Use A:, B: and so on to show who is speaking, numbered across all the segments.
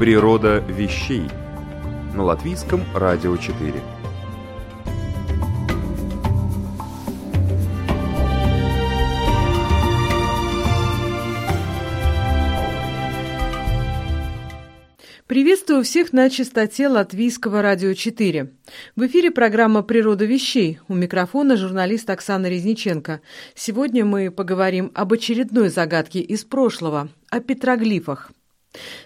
A: Природа вещей на латвийском радио 4.
B: Приветствую всех на частоте Латвийского радио 4. В эфире программа «Природа вещей». У микрофона журналист Оксана Резниченко. Сегодня мы поговорим об очередной загадке из прошлого – о петроглифах.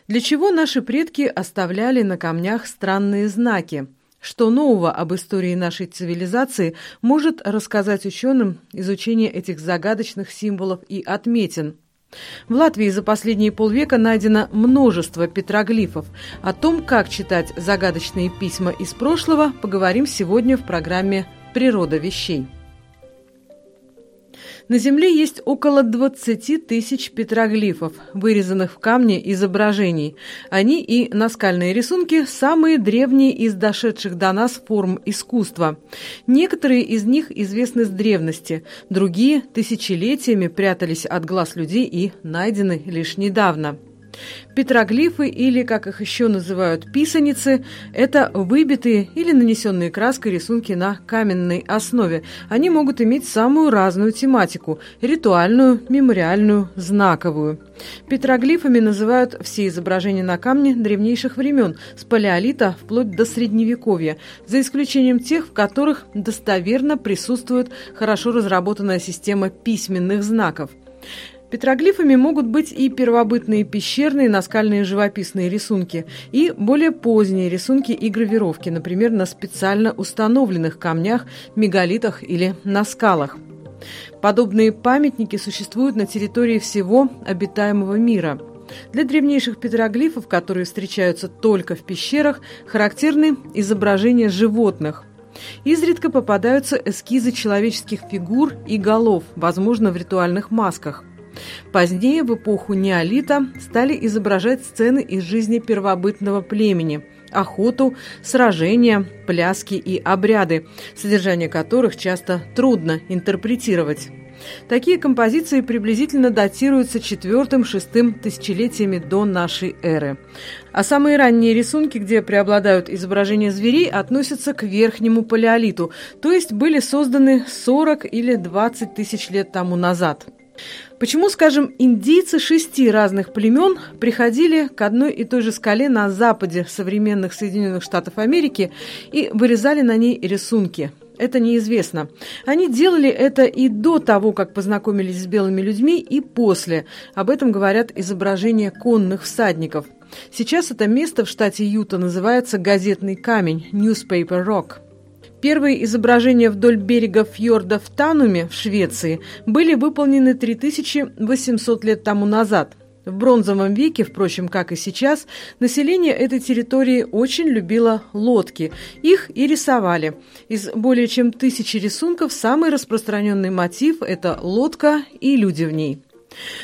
B: Для чего наши предки оставляли на камнях странные знаки? Что нового об истории нашей цивилизации может рассказать ученым изучение этих загадочных символов и отметин? В Латвии за последние полвека найдено множество петроглифов. О том, как читать загадочные письма из прошлого, поговорим сегодня в программе «Природа вещей». На Земле есть около 20 тысяч петроглифов, вырезанных в камне изображений. Они и наскальные рисунки – самые древние из дошедших до нас форм искусства. Некоторые из них известны с древности, другие тысячелетиями прятались от глаз людей и найдены лишь недавно. Петроглифы, или, как их еще называют, писаницы, это выбитые или нанесенные краской рисунки на каменной основе. Они могут иметь самую разную тематику – ритуальную, мемориальную, знаковую. Петроглифами называют все изображения на камне древнейших времен, с палеолита вплоть до средневековья, за исключением тех, в которых достоверно присутствует хорошо разработанная система письменных знаков. Петроглифами могут быть и первобытные пещерные наскальные живописные рисунки, и более поздние рисунки и гравировки, например, на специально установленных камнях, мегалитах или на скалах. Подобные памятники существуют на территории всего обитаемого мира. Для древнейших петроглифов, которые встречаются только в пещерах, характерны изображения животных – Изредка попадаются эскизы человеческих фигур и голов, возможно, в ритуальных масках. Позднее, в эпоху неолита, стали изображать сцены из жизни первобытного племени – охоту, сражения, пляски и обряды, содержание которых часто трудно интерпретировать. Такие композиции приблизительно датируются четвертым-шестым тысячелетиями до нашей эры. А самые ранние рисунки, где преобладают изображения зверей, относятся к верхнему палеолиту, то есть были созданы 40 или 20 тысяч лет тому назад. Почему, скажем, индейцы шести разных племен приходили к одной и той же скале на западе современных Соединенных Штатов Америки и вырезали на ней рисунки? Это неизвестно. Они делали это и до того, как познакомились с белыми людьми, и после. Об этом говорят изображения конных всадников. Сейчас это место в штате Юта называется «Газетный камень» – «Newspaper Rock». Первые изображения вдоль берега фьорда в Тануме в Швеции были выполнены 3800 лет тому назад. В бронзовом веке, впрочем, как и сейчас, население этой территории очень любило лодки. Их и рисовали. Из более чем тысячи рисунков самый распространенный мотив – это лодка и люди в ней.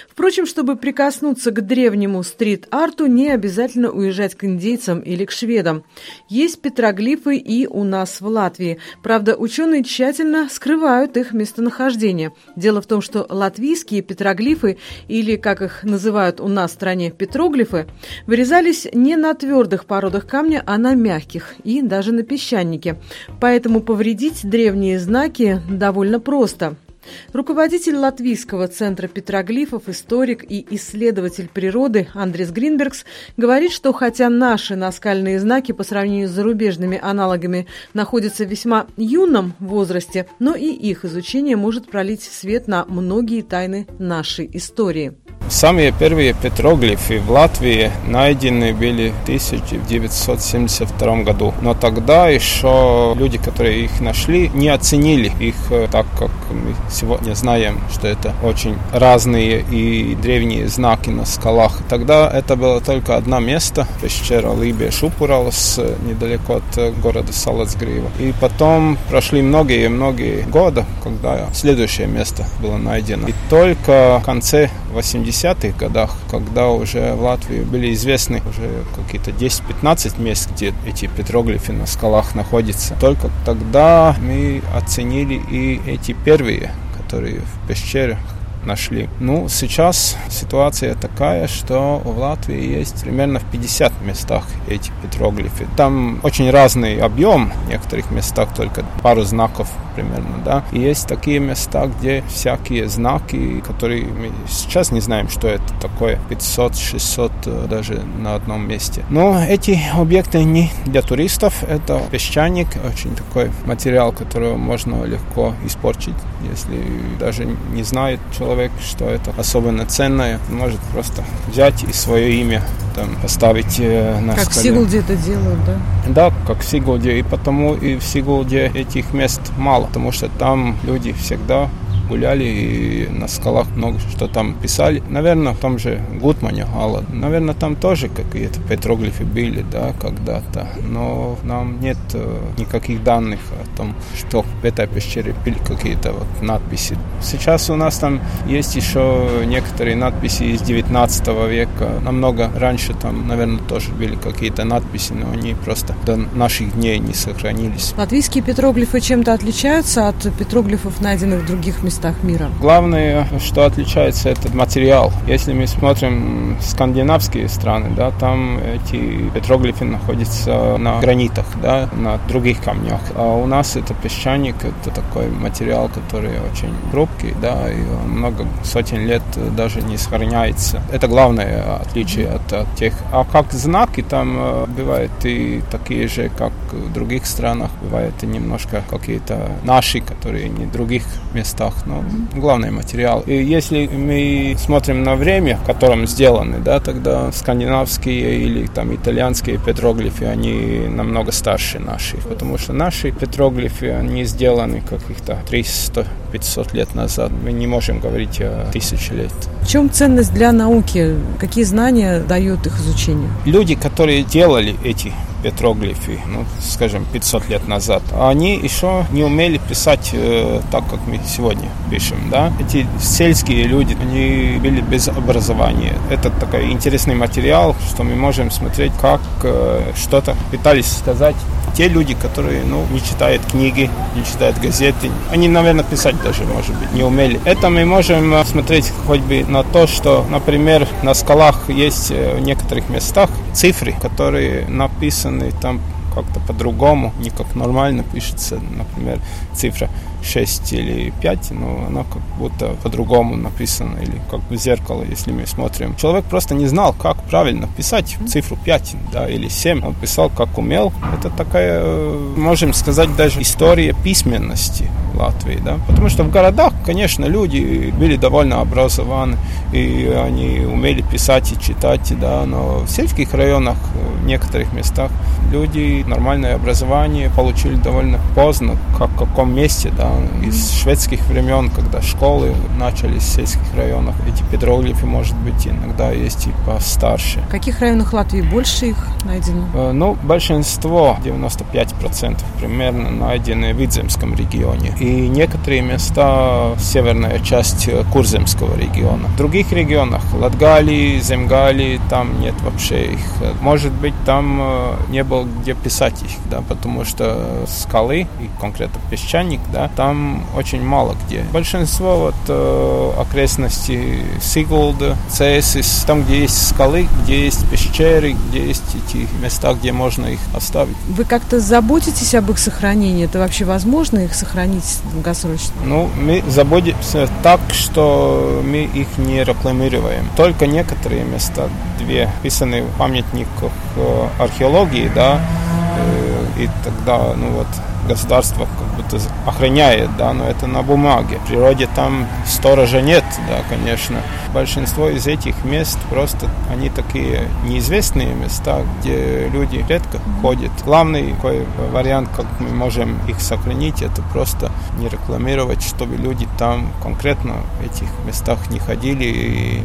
B: Впрочем, чтобы прикоснуться к древнему стрит-арту, не обязательно уезжать к индейцам или к шведам. Есть петроглифы и у нас в Латвии. Правда, ученые тщательно скрывают их местонахождение. Дело в том, что латвийские петроглифы, или, как их называют у нас в стране, петроглифы, вырезались не на твердых породах камня, а на мягких и даже на песчанике. Поэтому повредить древние знаки довольно просто – Руководитель Латвийского центра петроглифов, историк и исследователь природы Андрес Гринбергс говорит, что хотя наши наскальные знаки по сравнению с зарубежными аналогами находятся в весьма юном возрасте, но и их изучение может пролить свет на многие тайны нашей истории.
C: Самые первые петроглифы в Латвии найдены были в 1972 году. Но тогда еще люди, которые их нашли, не оценили их э, так, как мы сегодня знаем, что это очень разные и древние знаки на скалах. Тогда это было только одно место, пещера Либия Шупуралс, недалеко от города Салацгрива. И потом прошли многие-многие годы, когда следующее место было найдено. И только в конце 80-х годах, когда уже в Латвии были известны уже какие-то 10-15 мест, где эти петроглифы на скалах находятся, только тогда мы оценили и эти первые, которые в пещерах нашли. Ну, сейчас ситуация такая, что в Латвии есть примерно в 50 местах эти петроглифы. Там очень разный объем, в некоторых местах только пару знаков примерно, да. И есть такие места, где всякие знаки, которые мы сейчас не знаем, что это такое, 500-600 э, даже на одном месте. Но эти объекты не для туристов, это песчаник, очень такой материал, который можно легко испортить, если даже не знает человек, что это особенно ценное, может просто взять и свое имя там поставить э, на
B: Как
C: скале.
B: в Сигулде это делают, да?
C: Да, как в Сигулде. И потому и в Сигулде этих мест мало, потому что там люди всегда гуляли и на скалах много что там писали. Наверное, в том же Гутмане, Алла, наверное, там тоже какие-то петроглифы были, да, когда-то. Но нам нет э, никаких данных о том, что в этой пещере были какие-то вот надписи. Сейчас у нас там есть еще некоторые надписи из 19 века. Намного раньше там, наверное, тоже были какие-то надписи, но они просто до наших дней не сохранились.
B: Латвийские петроглифы чем-то отличаются от петроглифов, найденных в других местах мира?
C: Главное, что отличается, этот материал. Если мы смотрим скандинавские страны, да, там эти петроглифы находятся на гранитах, да, на других камнях. А у нас это песчаник, это такой материал, который очень хрупкий, да, и много сотен лет даже не сохраняется. Это главное отличие от, от тех. А как знаки там э, бывают и такие же, как в других странах, бывают и немножко какие-то наши, которые не в других местах но главный материал. И если мы смотрим на время, в котором сделаны, да, тогда скандинавские или там итальянские петроглифы, они намного старше наших, потому что наши петроглифы, они сделаны каких-то 300-500 лет назад. Мы не можем говорить о тысяче лет.
B: В чем ценность для науки? Какие знания дает их изучение?
C: Люди, которые делали эти петроглифы, ну, скажем, 500 лет назад, они еще не умели писать э, так, как мы сегодня пишем, да. Эти сельские люди, они были без образования. Это такой интересный материал, что мы можем смотреть, как э, что-то пытались сказать те люди, которые, ну, не читают книги, не читают газеты, они, наверное, писать даже, может быть, не умели. Это мы можем э, смотреть хоть бы на то, что, например, на скалах есть э, в некоторых местах цифры, которые написаны там как-то по-другому, не как нормально пишется, например, цифра 6 или 5, но она как будто по-другому написана, или как бы зеркало, если мы смотрим. Человек просто не знал, как правильно писать цифру 5 да, или 7. Он писал, как умел. Это такая, э, можем сказать, даже история письменности Латвии. Да? Потому что в городах, конечно, люди были довольно образованы, и они умели писать и читать, да, но в сельских районах, в некоторых местах, люди нормальное образование получили довольно поздно, как в каком месте, да, из шведских времен, когда школы начались в сельских районах. Эти петроглифы, может быть, иногда есть и постарше.
B: В каких районах Латвии больше их найдено?
C: Э, ну, большинство, 95% примерно, найдены в Видземском регионе. И некоторые места, северная часть Курземского региона. В других регионах, Латгалии, Земгалии, там нет вообще их. Может быть, там э, не было где писать их, да, потому что скалы, и конкретно песчаник, да, там очень мало где. Большинство вот э, окрестностей Сигулда, Цесис, там, где есть скалы, где есть пещеры, где есть эти места, где можно их оставить.
B: Вы как-то заботитесь об их сохранении? Это вообще возможно их сохранить долгосрочно?
C: Ну, мы заботимся так, что мы их не рекламируем. Только некоторые места, две, писаны в памятниках э, археологии, да, э, и тогда, ну вот, государство как будто охраняет, да, но это на бумаге. В природе там сторожа нет, да, конечно. Большинство из этих мест просто, они такие неизвестные места, где люди редко ходят. Главный такой вариант, как мы можем их сохранить, это просто не рекламировать, чтобы люди там конкретно в этих местах не ходили и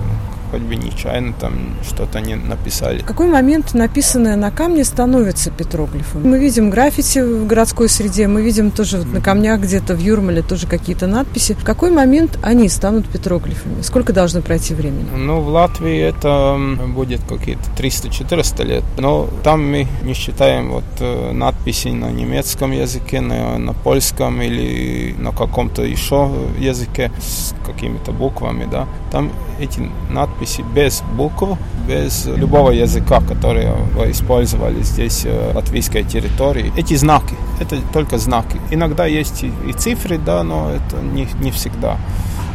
C: хоть бы нечаянно там что-то не написали.
B: В какой момент написанное на камне становится петроглифом? Мы видим граффити в городской среде, мы видим тоже вот на камнях где-то в Юрмале тоже какие-то надписи. В какой момент они станут петроглифами? Сколько должно пройти времени?
C: Ну, в Латвии это будет какие-то 300-400 лет, но там мы не считаем вот э, надписи на немецком языке, на, на польском или на каком-то еще языке с какими-то буквами, да. Там эти надписи без букв, без любого языка, который использовали здесь э, латвийской территории. Эти знаки, это только знаки. Иногда есть и цифры, да, но это не, не всегда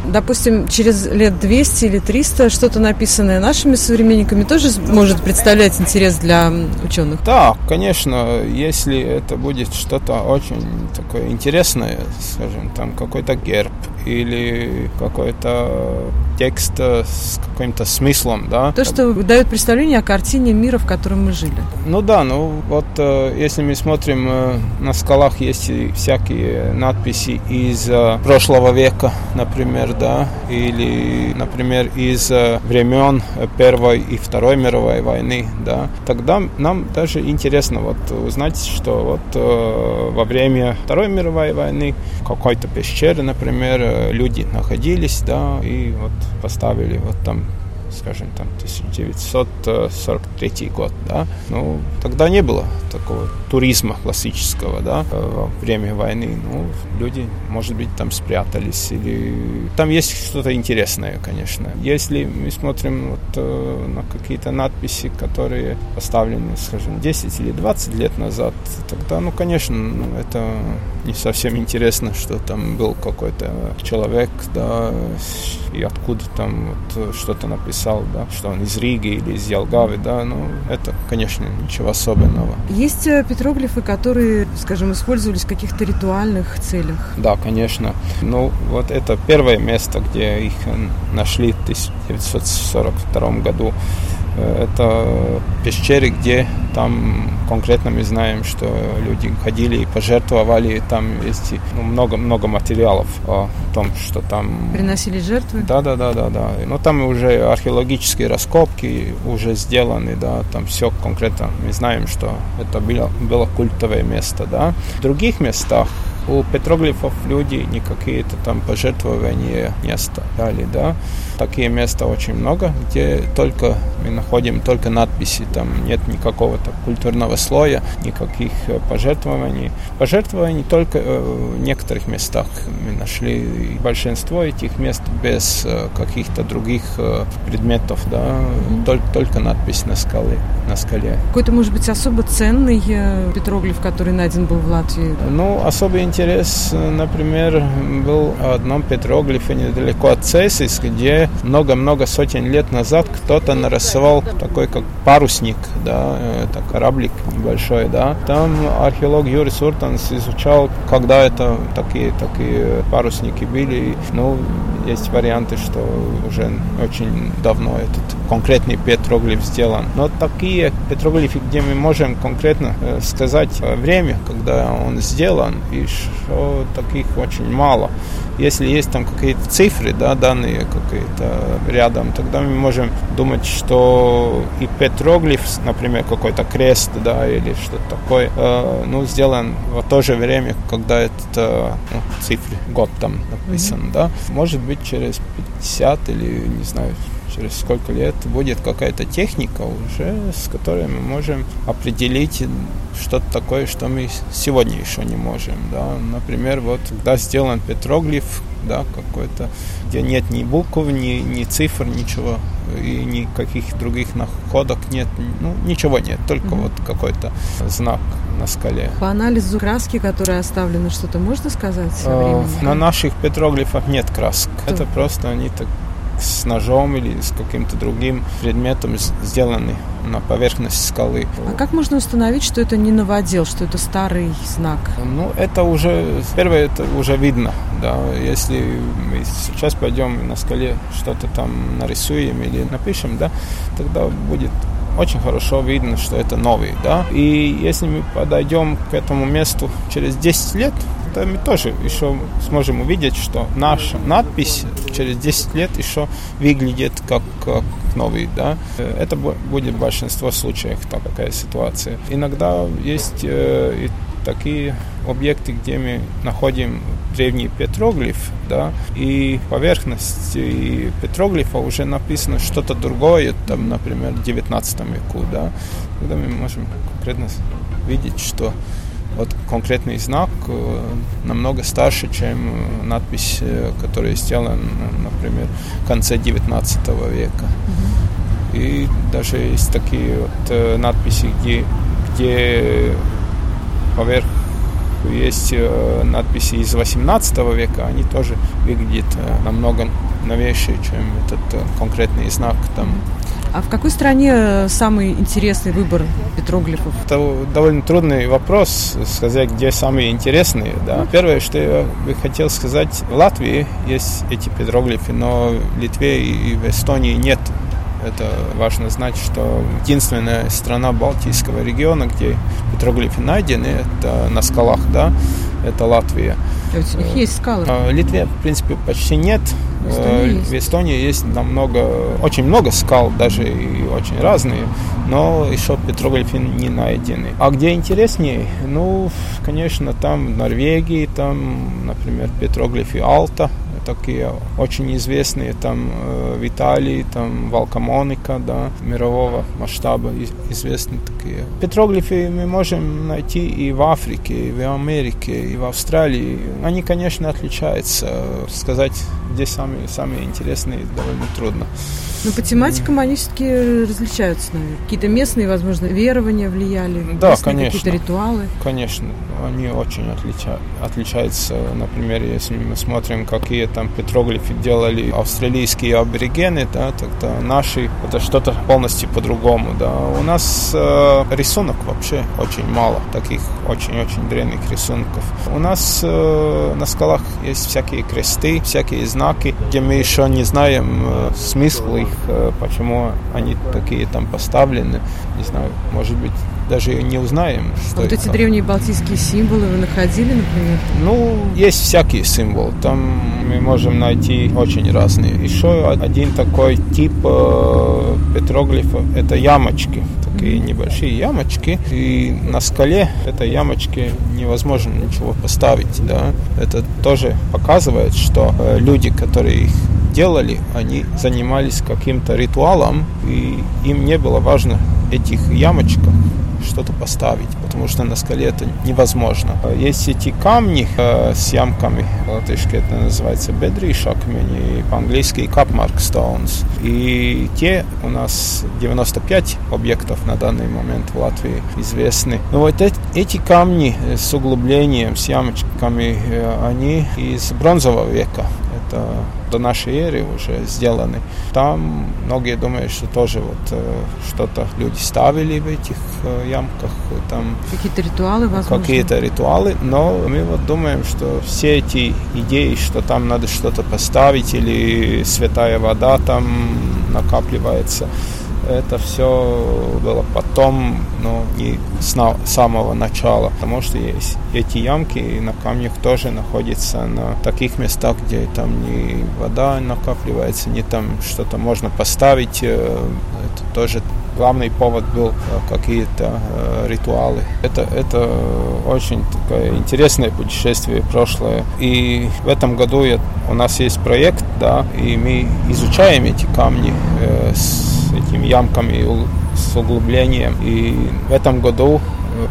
B: допустим, через лет 200 или 300 что-то написанное нашими современниками тоже может представлять интерес для ученых?
C: Да, конечно, если это будет что-то очень такое интересное, скажем, там какой-то герб или какой-то текст с каким-то смыслом, да.
B: То, что дает представление о картине мира, в котором мы жили.
C: Ну да, ну вот э, если мы смотрим, э, на скалах есть всякие надписи из э, прошлого века, например, да, или, например, из времен Первой и Второй мировой войны, да, тогда нам даже интересно вот узнать, что вот во время Второй мировой войны какой-то пещеры, например, люди находились, да, и вот поставили вот там скажем, там 1943 год, да, ну, тогда не было такого туризма классического, да, во время войны, ну, люди, может быть, там спрятались, или там есть что-то интересное, конечно. Если мы смотрим вот э, на какие-то надписи, которые поставлены, скажем, 10 или 20 лет назад, тогда, ну, конечно, ну, это не совсем интересно, что там был какой-то человек, да, и откуда там вот что-то написал, да, что он из Риги или из Ялгавы, да, ну, это, конечно, ничего особенного.
B: Есть э, петроглифы, которые, скажем, использовались в каких-то ритуальных целях?
C: Да, конечно. Ну, вот это первое место, где их нашли в 1942 году. Это пещеры, где там конкретно мы знаем, что люди ходили и пожертвовали, там есть много-много ну, материалов о том, что там...
B: Приносили жертвы?
C: Да, да, да, да, да. Но там уже археологические раскопки уже сделаны, да, там все конкретно. Мы знаем, что это было, было культовое место, да. В других местах у петроглифов люди не какие-то там пожертвования не оставляли, да. Такие места очень много, где только мы находим только надписи, там нет никакого то культурного слоя, никаких э, пожертвований. Пожертвований только э, в некоторых местах мы нашли. большинство этих мест без э, каких-то других предметов, да, mm-hmm. только, только надпись на скале. На скале.
B: Какой-то, может быть, особо ценный петроглиф, который найден был в Латвии?
C: Ну, особый интерес, например, был в одном петроглифе недалеко от Цесис, где много-много сотен лет назад кто-то нарисовал такой как парусник, да, это кораблик небольшой, да. Там археолог Юрий Суртанс изучал, когда это такие, такие парусники были. Ну, есть варианты, что уже очень давно этот конкретный петроглиф сделан. Но такие петроглифы, где мы можем конкретно э, сказать время, когда он сделан, и что таких очень мало. Если есть там какие-то цифры, да, данные какие-то рядом, тогда мы можем думать, что и петроглиф, например, какой-то крест, да, или что-то такое, э, ну, сделан в то же время, когда это э, ну, цифры, год там написан, mm-hmm. да. Может быть, через 50 или, не знаю, через сколько лет будет какая-то техника уже, с которой мы можем определить что-то такое, что мы сегодня еще не можем. Да? Например, вот когда сделан петроглиф, да, какой-то, где нет ни букв, ни, ни цифр, ничего, и никаких других находок нет, ну, ничего нет, только mm-hmm. вот какой-то знак на скале.
B: По анализу краски, которые оставлены, что-то можно сказать? А,
C: на наших петроглифах нет красок. Что? Это просто они так с ножом или с каким-то другим предметом сделаны на поверхность скалы.
B: А как можно установить, что это не новодел, что это старый знак?
C: Ну, это уже, первое, это уже видно, да. Если мы сейчас пойдем на скале что-то там нарисуем или напишем, да, тогда будет очень хорошо видно, что это новый, да. И если мы подойдем к этому месту через 10 лет, то мы тоже еще сможем увидеть, что наша надпись через 10 лет еще выглядит как, как новый, да. Это будет в большинстве случаев такая ситуация. Иногда есть э, и такие объекты, где мы находим древний петроглиф, да, и поверхности петроглифа уже написано что-то другое, там, например, в 19 веку, да, тогда мы можем конкретно видеть, что вот конкретный знак э, намного старше, чем э, надпись, э, которая сделана, например, в конце 19 века. Mm-hmm. И даже есть такие вот надписи, где, где поверх есть надписи из 18 века, они тоже выглядят намного новейшие, чем этот конкретный знак там
B: а в какой стране э, самый интересный выбор петроглифов?
C: Это довольно трудный вопрос, сказать, где самые интересные. Да. Первое, что я бы хотел сказать, в Латвии есть эти петроглифы, но в Литве и в Эстонии нет. Это важно знать, что единственная страна Балтийского региона, где петроглифы найдены, это на скалах, да, это Латвия.
B: А у них есть скалы?
C: А, в Литве, в принципе, почти нет.
B: В Эстонии,
C: э, есть. в Эстонии есть намного, очень много скал, даже и очень разные, но еще петроглифы не найдены. А где интереснее? Ну, конечно, там в Норвегии, там, например, петроглифы Алта, такие очень известные там э, в Италии, там Валкамоника, да, мирового масштаба известные такие. Петроглифы мы можем найти и в Африке, и в Америке, и в Австралии. Они, конечно, отличаются. Сказать, где самые, самые интересные, довольно трудно.
B: Но по тематикам они все-таки различаются, наверное. Какие-то местные, возможно, верования влияли,
C: да, конечно.
B: какие-то ритуалы.
C: Конечно, они очень отлича... отличаются. Например, если мы смотрим, какие там петроглифы делали австралийские аборигены, да, тогда наши это что-то полностью по-другому. Да. У нас э, рисунок вообще очень мало, таких очень-очень древних рисунков. У нас э, на скалах есть всякие кресты, всякие знаки, где мы еще не знаем смысл их, почему они такие там поставлены. Не знаю, может быть, даже не узнаем.
B: Что а вот эти древние балтийские символы вы находили, например?
C: Ну, есть всякие символы. Там мы можем найти очень разные. Еще один такой тип э, петроглифа – это ямочки. Такие небольшие ямочки. И на скале этой ямочки невозможно ничего поставить. Да? Это тоже показывает, что э, люди, которые их делали, они занимались каким-то ритуалом, и им не было важно этих ямочках что-то поставить, потому что на скале это невозможно. Есть эти камни э, с ямками, латышски это называется бедришак, по-английски капмарк stones. И те у нас 95 объектов на данный момент в Латвии известны. Но вот эти, эти камни с углублением, с ямочками, э, они из бронзового века. Это до нашей эры уже сделаны. Там многие думают, что тоже вот э, что-то люди ставили в этих э, ямках. Там
B: какие-то ритуалы, возможно?
C: Какие-то ритуалы, но мы вот думаем, что все эти идеи, что там надо что-то поставить или святая вода там накапливается, это все было потом, но не с самого начала, потому что есть эти ямки на камнях тоже находятся на таких местах, где там не вода накапливается, не там что-то можно поставить. Э, это тоже главный повод был э, какие-то э, ритуалы. Это, это очень такое интересное путешествие прошлое. И в этом году я, у нас есть проект, да, и мы изучаем эти камни э, с этими ямками с углублением. И в этом году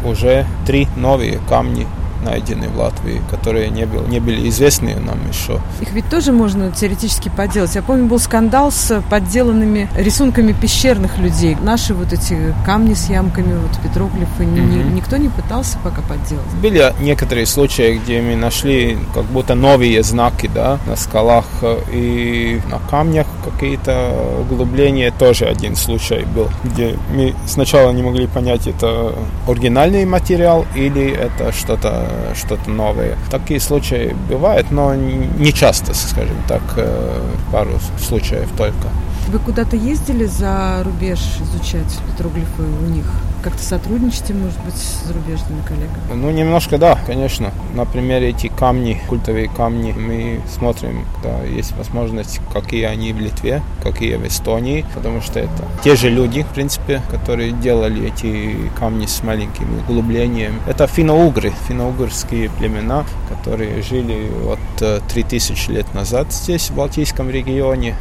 C: уже три новые камни найдены в Латвии, которые не, был, не были известны нам еще.
B: Их ведь тоже можно теоретически подделать. Я помню, был скандал с подделанными рисунками пещерных людей. Наши вот эти камни с ямками, вот петроглифы, mm-hmm. ни, никто не пытался пока подделать.
C: Были некоторые случаи, где мы нашли как будто новые знаки да, на скалах и на камнях какие-то углубления. Тоже один случай был, где мы сначала не могли понять, это оригинальный материал или это что-то что новое. Такие случаи бывают, но не часто, скажем так, э, пару случаев только.
B: Вы куда-то ездили за рубеж изучать петроглифы у них? Как-то сотрудничаете, может быть, с зарубежными коллегами?
C: Ну, немножко да, конечно. На примере эти камни, культовые камни, мы смотрим, да, есть возможность, какие они в Литве, какие в Эстонии, потому что это те же люди, в принципе, которые делали эти камни с маленьким углублением. Это финно-угры, финно-угрские племена, которые жили вот 3000 э, лет назад здесь, в Балтийском регионе.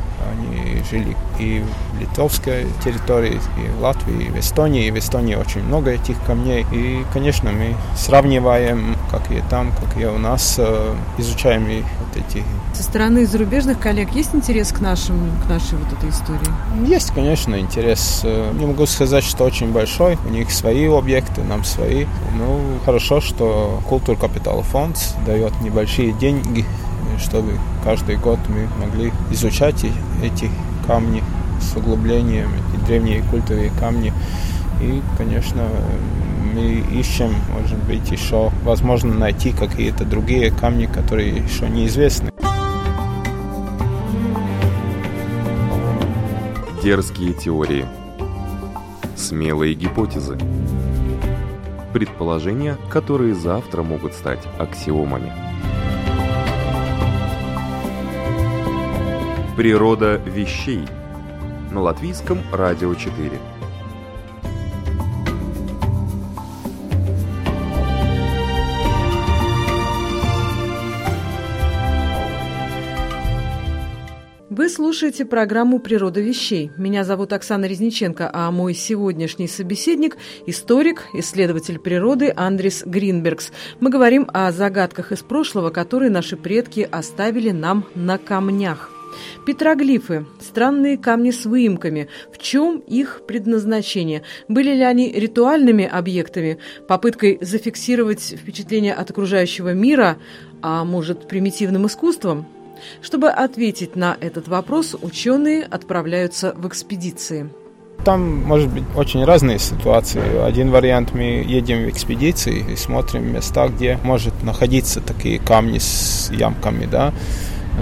C: Жили и в литовской территории, и в Латвии, и в Эстонии. И в Эстонии очень много этих камней. И, конечно, мы сравниваем, как и там, как и у нас, э, изучаем и вот эти.
B: Со стороны зарубежных коллег есть интерес к, нашим, к нашей вот этой истории?
C: Есть, конечно, интерес. Э, не могу сказать, что очень большой. У них свои объекты, нам свои. Ну, хорошо, что Культур Капитал Фонд дает небольшие деньги чтобы каждый год мы могли изучать эти камни с углублением, эти древние культовые камни. И, конечно, мы ищем, может быть, еще возможно найти какие-то другие камни, которые еще неизвестны.
A: Дерзкие теории. Смелые гипотезы. Предположения, которые завтра могут стать аксиомами. Природа вещей на латвийском радио 4.
B: Вы слушаете программу «Природа вещей». Меня зовут Оксана Резниченко, а мой сегодняшний собеседник – историк, исследователь природы Андрис Гринбергс. Мы говорим о загадках из прошлого, которые наши предки оставили нам на камнях – Петроглифы – странные камни с выемками. В чем их предназначение? Были ли они ритуальными объектами, попыткой зафиксировать впечатление от окружающего мира, а может, примитивным искусством? Чтобы ответить на этот вопрос, ученые отправляются в экспедиции.
C: Там может быть очень разные ситуации. Один вариант мы едем в экспедиции и смотрим места, где может находиться такие камни с ямками, да,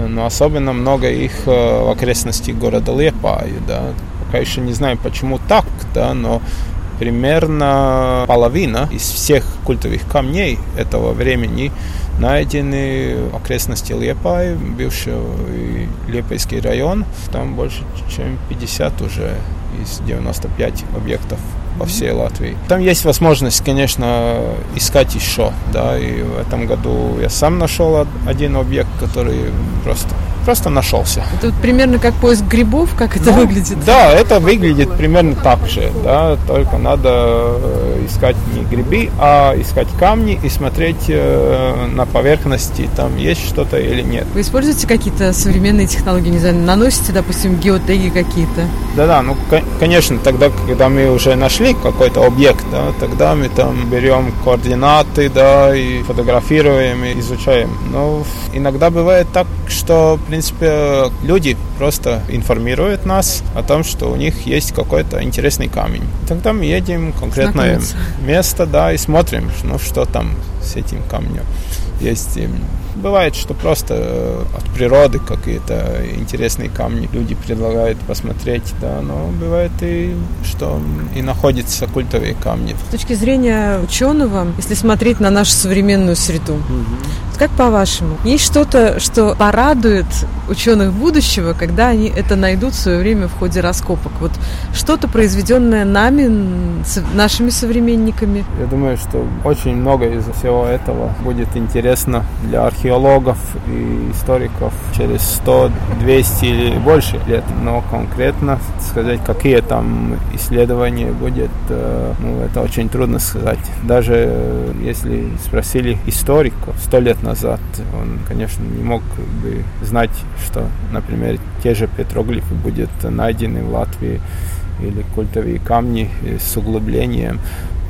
C: но особенно много их э, в окрестности города Лепаю, да. Пока еще не знаю, почему так, да, но примерно половина из всех культовых камней этого времени найдены в окрестности Лепай, бывший Лепайский район. Там больше, чем 50 уже из 95 объектов по всей Латвии. Там есть возможность, конечно, искать еще, да, и в этом году я сам нашел один объект, который просто просто нашелся.
B: Это вот примерно как поиск грибов, как это ну, выглядит?
C: Да, это выглядит примерно так же, да, только надо э, искать не грибы, а искать камни и смотреть э, на поверхности, там есть что-то или нет.
B: Вы используете какие-то современные технологии, не знаю, наносите, допустим, геотеги какие-то?
C: Да-да, ну, конечно, тогда, когда мы уже нашли какой-то объект, да, тогда мы там берем координаты, да, и фотографируем, и изучаем. Но иногда бывает так, что, в принципе, люди просто информируют нас о том, что у них есть какой-то интересный камень. Тогда мы едем в конкретное место, да, и смотрим, ну, что там с этим камнем. Есть бывает, что просто э, от природы какие-то интересные камни люди предлагают посмотреть, да, но бывает и что и находятся культовые камни.
B: С точки зрения ученого, если смотреть на нашу современную среду, угу. Как по-вашему, есть что-то, что порадует ученых будущего, когда они это найдут в свое время в ходе раскопок? Вот что-то произведенное нами, нашими современниками?
C: Я думаю, что очень много из всего этого будет интересно для археологов и историков через 100, 200 или больше лет. Но конкретно сказать, какие там исследования будет, э, ну, это очень трудно сказать. Даже если спросили историка сто лет назад, он, конечно, не мог бы знать, что, например, те же петроглифы будут найдены в Латвии или культовые камни с углублением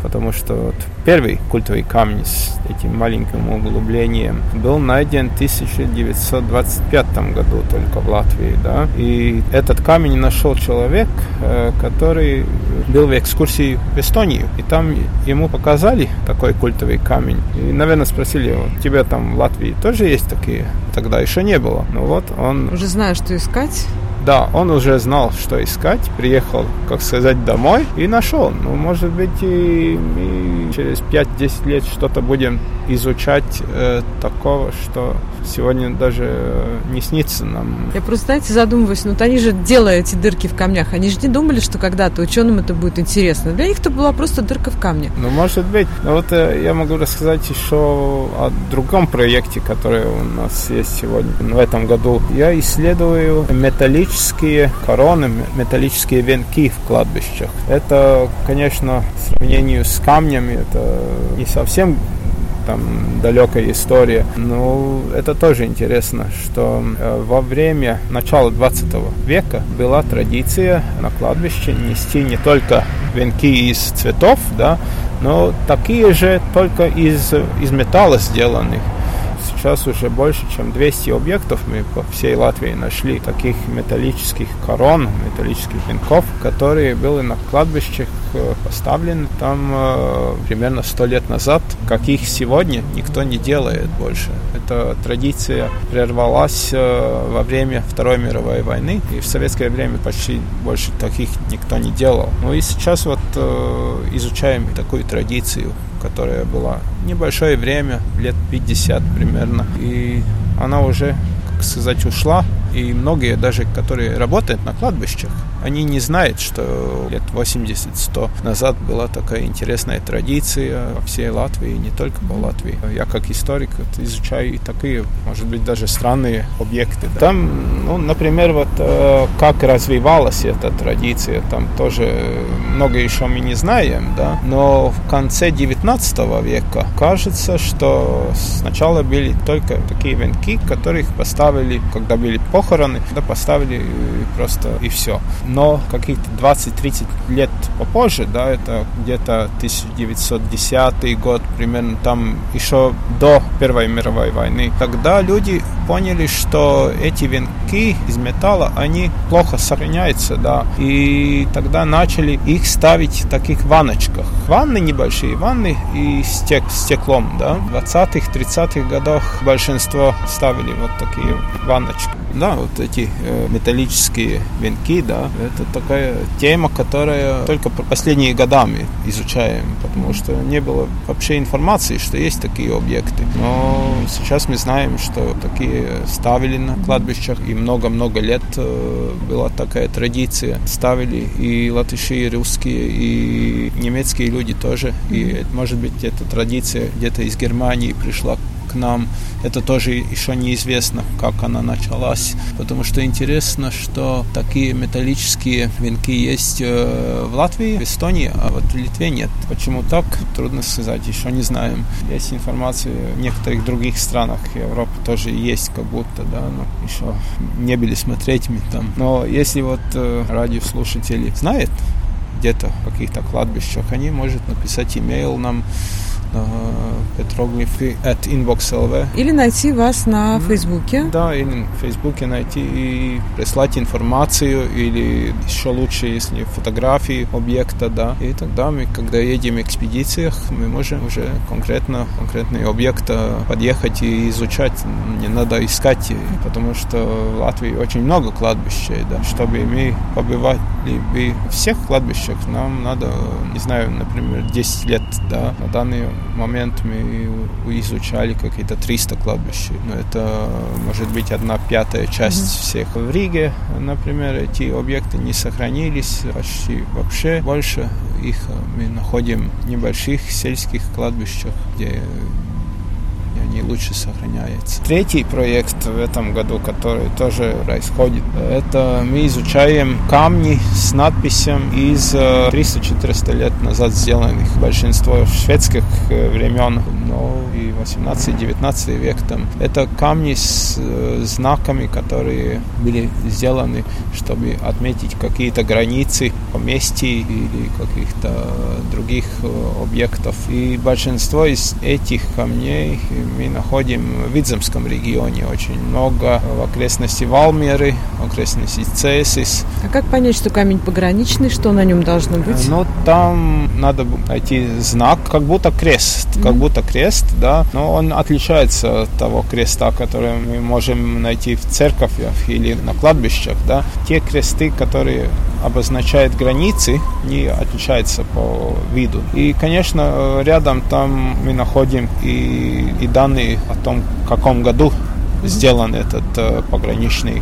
C: потому что вот первый культовый камень с этим маленьким углублением был найден в 1925 году только в Латвии, да, и этот камень нашел человек, э, который был в экскурсии в Эстонию, и там ему показали такой культовый камень, и, наверное, спросили, у тебя там в Латвии тоже есть такие? Тогда еще не было. Ну вот он...
B: Уже знаю, что искать.
C: Да, он уже знал, что искать, приехал, как сказать, домой и нашел. Ну, может быть, и, и через 5-10 лет что-то будем изучать э, такого, что сегодня даже э, не снится нам.
B: Я просто, знаете, задумываюсь, ну, вот они же делают эти дырки в камнях, они же не думали, что когда-то ученым это будет интересно. Для них это была просто дырка в камне.
C: Ну, может быть. Но вот э, я могу рассказать еще о другом проекте, который у нас есть сегодня, в этом году. Я исследую металлические короны, металлические венки в кладбищах. Это, конечно, в сравнении с камнями, это не совсем там далекая история. Но это тоже интересно, что э, во время начала 20 века была традиция на кладбище нести не только венки из цветов, да, но такие же только из, из металла сделанных. Сейчас уже больше, чем 200 объектов мы по всей Латвии нашли таких металлических корон, металлических венков, которые были на кладбищах э, поставлены там э, примерно 100 лет назад, каких сегодня никто не делает больше. Эта традиция прервалась э, во время Второй мировой войны, и в советское время почти больше таких никто не делал. Ну и сейчас вот э, изучаем такую традицию которая была небольшое время, лет 50 примерно. И она уже, как сказать, ушла. И многие даже, которые работают на кладбищах, они не знают, что лет 80-100 назад была такая интересная традиция во всей Латвии, не только по Латвии. Я как историк изучаю и такие, может быть, даже странные объекты. Там, ну, например, вот э, как развивалась эта традиция, там тоже много еще мы не знаем, да, но в конце 19 века кажется, что сначала были только такие венки, которых поставили, когда были похороны, когда поставили просто и все но каких-то 20-30 лет попозже, да, это где-то 1910 год, примерно там еще до Первой мировой войны, тогда люди поняли, что эти венки из металла, они плохо сохраняются, да, и тогда начали их ставить в таких ванночках. Ванны небольшие, ванны и стек, стеклом, да. В 20-х, 30-х годах большинство ставили вот такие ванночки. Да, вот эти э, металлические венки, да, это такая тема, которая только последние годами изучаем, потому что не было вообще информации, что есть такие объекты. Но сейчас мы знаем, что такие ставили на кладбищах, и много-много лет э, была такая традиция. Ставили и латыши, и русские, и немецкие люди тоже. И, может быть, эта традиция где-то из Германии пришла к нам. Это тоже еще неизвестно, как она началась, потому что интересно, что такие металлические венки есть э, в Латвии, в Эстонии, а вот в Литве нет. Почему так, трудно сказать, еще не знаем. Есть информация в некоторых других странах Европы тоже есть, как будто, да, но еще не были смотреть мы там. Но если вот э, радиослушатели знают, где-то в каких-то кладбищах, они могут написать имейл нам петроглифы at inbox.lv.
B: Или найти вас на Фейсбуке.
C: Да, или в Фейсбуке найти и прислать информацию, или еще лучше, если фотографии объекта, да. И тогда мы, когда едем в экспедициях, мы можем уже конкретно, конкретный объект подъехать и изучать. Не надо искать, потому что в Латвии очень много кладбищ, да. Чтобы мы побывать бы всех кладбищах. Нам надо, не знаю, например, 10 лет, да, на данный момент мы изучали какие-то 300 кладбищ, но это может быть одна пятая часть mm-hmm. всех. В Риге, например, эти объекты не сохранились почти вообще, больше. Их мы находим в небольших сельских кладбищах, где они лучше сохраняются. Третий проект в этом году, который тоже происходит, это мы изучаем камни с надписью из 300-400 лет назад сделанных. Большинство шведских э, времен, но и 18-19 век там. Это камни с э, знаками, которые были сделаны, чтобы отметить какие-то границы поместий или каких-то других э, объектов. И большинство из этих камней мы находим в Видземском регионе очень много, в окрестности Валмеры, в окрестности Цесис.
B: А как понять, что камень пограничный, что на нем должно быть?
C: Ну, там надо найти знак, как будто крест, mm-hmm. как будто крест, да, но он отличается от того креста, который мы можем найти в церковях или на кладбищах, да. Те кресты, которые обозначают границы, не отличаются по виду. И, конечно, рядом там мы находим и, и данные о том, в каком году сделан этот э, пограничный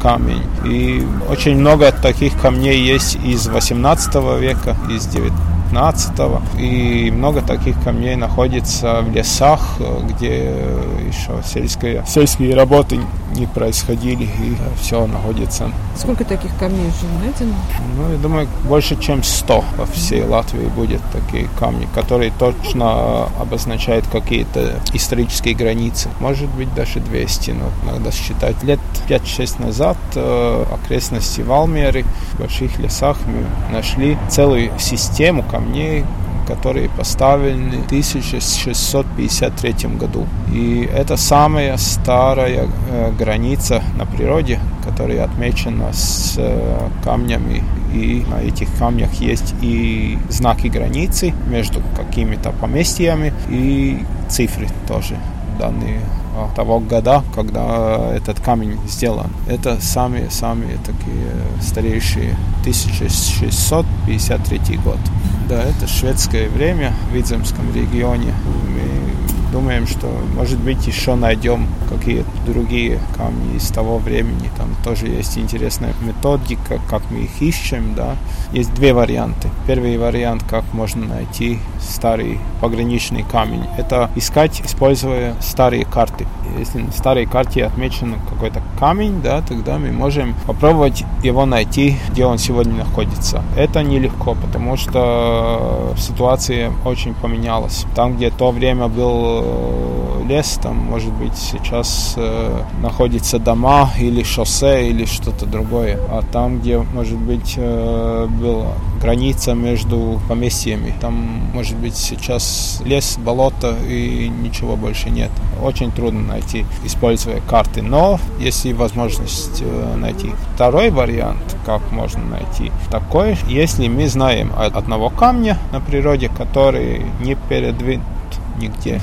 C: камень. И очень много таких камней есть из 18 века, из 19 15 И много таких камней находится в лесах, где еще сельские, сельские работы не происходили, и все находится.
B: Сколько таких камней уже найдено?
C: Ну, я думаю, больше, чем 100 во всей Латвии будет такие камни, которые точно обозначают какие-то исторические границы. Может быть, даже 200, но надо считать. Лет 5-6 назад э, окрестности Валмеры, в больших лесах мы нашли целую систему камней, которые поставлены в 1653 году. И это самая старая э, граница на природе, которая отмечена с э, камнями. И на этих камнях есть и знаки границы между какими-то поместьями, и цифры тоже данные того года, когда этот камень сделан. Это самые-самые такие старейшие 1653 год. Да, это шведское время в Видземском регионе. Мы думаем, что, может быть, еще найдем какие-то другие камни из того времени. Там тоже есть интересная методика, как мы их ищем. Да. Есть две варианты. Первый вариант, как можно найти старый пограничный камень, это искать, используя старые карты. Если на старой карте отмечен какой-то камень, да, тогда мы можем попробовать его найти, где он сегодня находится. Это нелегко, потому что ситуация очень поменялась. Там, где то время был лес, там, может быть, сейчас э, находятся дома или шоссе или что-то другое. А там, где, может быть, э, была граница между поместьями, там, может быть, сейчас лес, болото и ничего больше нет. Очень трудно найти, используя карты. Но есть и возможность э, найти. Второй вариант, как можно найти, такой, если мы знаем одного камня на природе, который не передвинут нигде,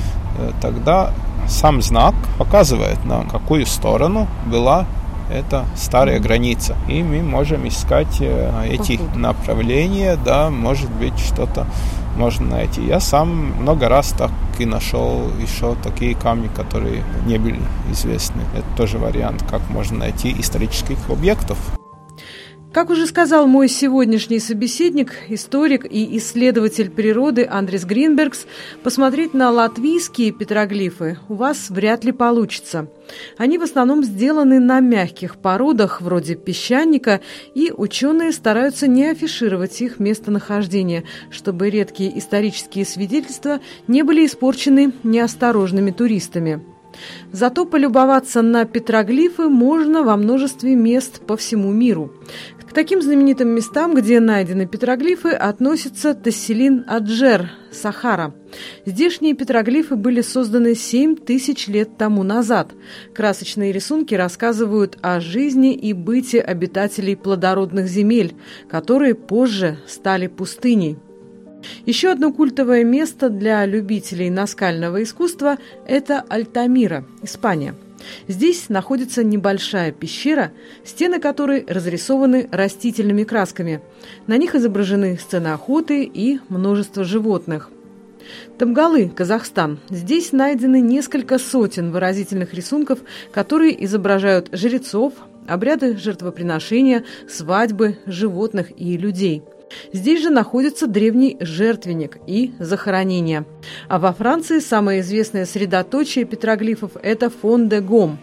C: тогда сам знак показывает нам, какую сторону была эта старая граница. И мы можем искать э, эти направления, да, может быть, что-то можно найти. Я сам много раз так и нашел еще такие камни, которые не были известны. Это тоже вариант, как можно найти исторических объектов.
B: Как уже сказал мой сегодняшний собеседник, историк и исследователь природы Андрес Гринбергс, посмотреть на латвийские петроглифы у вас вряд ли получится. Они в основном сделаны на мягких породах, вроде песчаника, и ученые стараются не афишировать их местонахождение, чтобы редкие исторические свидетельства не были испорчены неосторожными туристами. Зато полюбоваться на петроглифы можно во множестве мест по всему миру. К таким знаменитым местам, где найдены петроглифы, относится Тасселин Аджер, Сахара. Здешние петроглифы были созданы 7 тысяч лет тому назад. Красочные рисунки рассказывают о жизни и быте обитателей плодородных земель, которые позже стали пустыней. Еще одно культовое место для любителей наскального искусства – это Альтамира, Испания. Здесь находится небольшая пещера, стены которой разрисованы растительными красками. На них изображены сцены охоты и множество животных. Тамгалы, Казахстан. Здесь найдены несколько сотен выразительных рисунков, которые изображают жрецов, обряды жертвоприношения, свадьбы, животных и людей. Здесь же находится древний жертвенник и захоронение. А во Франции самое известное средоточие петроглифов – это фон де Гом.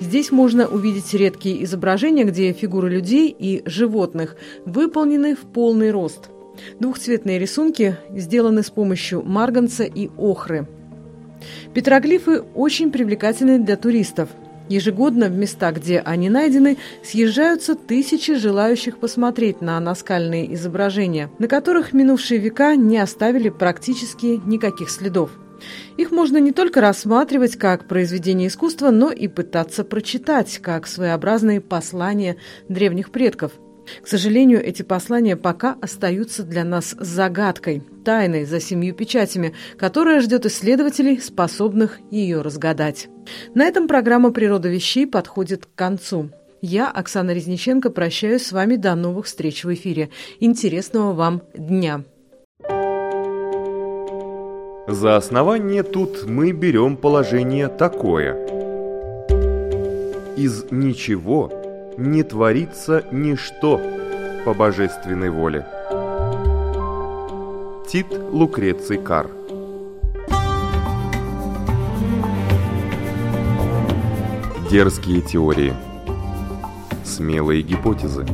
B: Здесь можно увидеть редкие изображения, где фигуры людей и животных выполнены в полный рост. Двухцветные рисунки сделаны с помощью марганца и охры. Петроглифы очень привлекательны для туристов – Ежегодно в места, где они найдены, съезжаются тысячи желающих посмотреть на наскальные изображения, на которых минувшие века не оставили практически никаких следов. Их можно не только рассматривать как произведение искусства, но и пытаться прочитать как своеобразные послания древних предков – к сожалению, эти послания пока остаются для нас загадкой, тайной за семью печатями, которая ждет исследователей, способных ее разгадать. На этом программа «Природа вещей» подходит к концу. Я, Оксана Резниченко, прощаюсь с вами до новых встреч в эфире. Интересного вам дня!
A: За основание тут мы берем положение такое. Из ничего – не творится ничто по божественной воле. Тит Лукреций Кар. Дерзкие теории Смелые гипотезы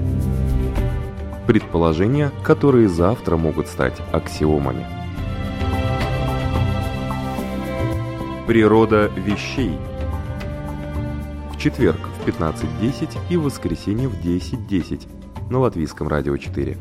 A: Предположения, которые завтра могут стать аксиомами. Природа вещей. В четверг в 15.10 и в воскресенье в 10.10 на Латвийском радио 4.